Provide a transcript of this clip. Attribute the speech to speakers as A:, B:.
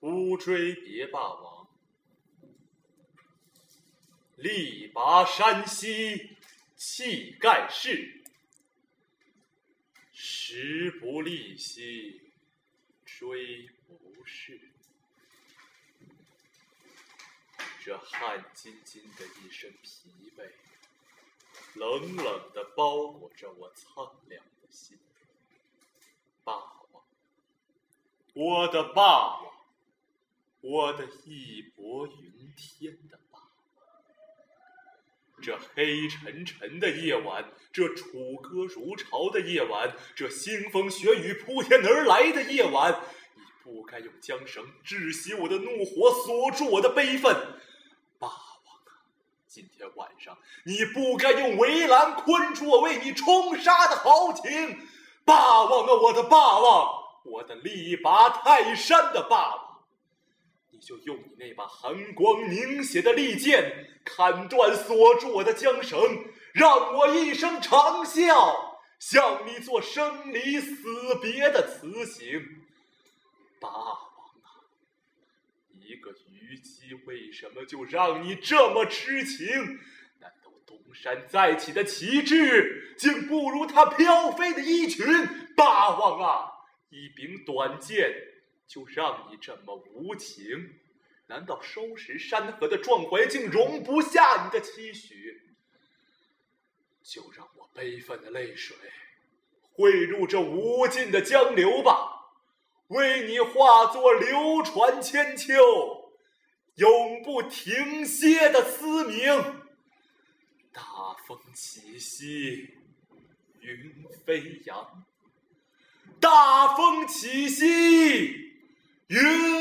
A: 不追别霸王，力拔山兮气盖世，时不利兮骓不逝。这汗津津的一身疲惫，冷冷的包裹着我苍凉的心。霸王，我的霸王，我的义薄云天的霸王。这黑沉沉的夜晚，这楚歌如潮的夜晚，这腥风血雨铺天而来的夜晚，你不该用缰绳窒息我的怒火，锁住我的悲愤。霸王啊，今天晚上你不该用围栏困住我为你冲杀的豪情。霸王啊，我的霸王，我的力拔泰山的霸王，就用你那把寒光凝血的利剑，砍断锁住我的缰绳，让我一声长啸，向你做生离死别的辞行。霸。一个虞姬为什么就让你这么痴情？难道东山再起的旗帜，竟不如他飘飞的衣裙？霸王啊，一柄短剑就让你这么无情？难道收拾山河的壮怀竟容不下你的期许？就让我悲愤的泪水汇入这无尽的江流吧。为你化作流传千秋、永不停歇的嘶鸣。大风起兮云飞扬，大风起兮云。